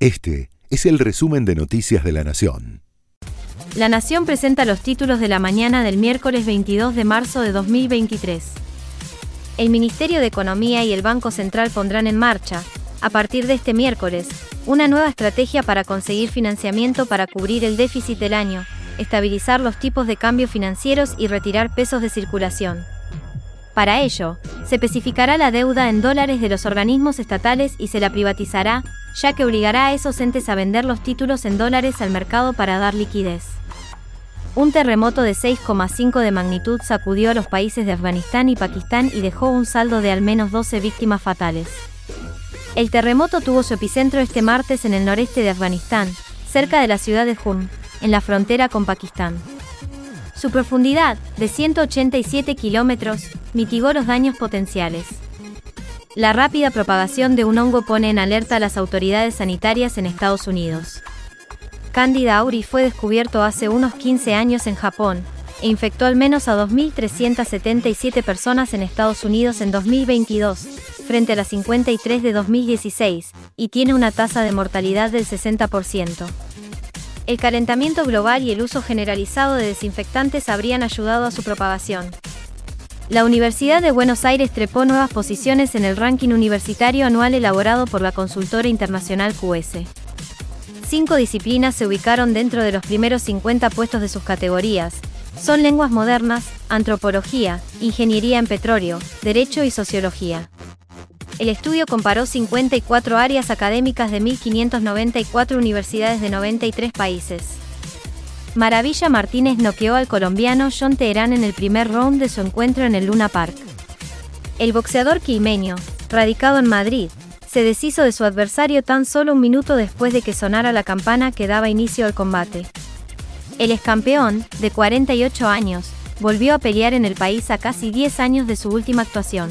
Este es el resumen de Noticias de la Nación. La Nación presenta los títulos de la mañana del miércoles 22 de marzo de 2023. El Ministerio de Economía y el Banco Central pondrán en marcha, a partir de este miércoles, una nueva estrategia para conseguir financiamiento para cubrir el déficit del año, estabilizar los tipos de cambio financieros y retirar pesos de circulación. Para ello, se especificará la deuda en dólares de los organismos estatales y se la privatizará, ya que obligará a esos entes a vender los títulos en dólares al mercado para dar liquidez. Un terremoto de 6,5 de magnitud sacudió a los países de Afganistán y Pakistán y dejó un saldo de al menos 12 víctimas fatales. El terremoto tuvo su epicentro este martes en el noreste de Afganistán, cerca de la ciudad de Jum, en la frontera con Pakistán. Su profundidad, de 187 kilómetros, mitigó los daños potenciales. La rápida propagación de un hongo pone en alerta a las autoridades sanitarias en Estados Unidos. Candida auris fue descubierto hace unos 15 años en Japón e infectó al menos a 2.377 personas en Estados Unidos en 2022, frente a las 53 de 2016, y tiene una tasa de mortalidad del 60%. El calentamiento global y el uso generalizado de desinfectantes habrían ayudado a su propagación. La Universidad de Buenos Aires trepó nuevas posiciones en el ranking universitario anual elaborado por la consultora internacional QS. Cinco disciplinas se ubicaron dentro de los primeros 50 puestos de sus categorías. Son lenguas modernas, antropología, ingeniería en petróleo, derecho y sociología. El estudio comparó 54 áreas académicas de 1.594 universidades de 93 países. Maravilla Martínez noqueó al colombiano John Teherán en el primer round de su encuentro en el Luna Park. El boxeador quimeño, radicado en Madrid, se deshizo de su adversario tan solo un minuto después de que sonara la campana que daba inicio al combate. El excampeón, de 48 años, volvió a pelear en el país a casi 10 años de su última actuación.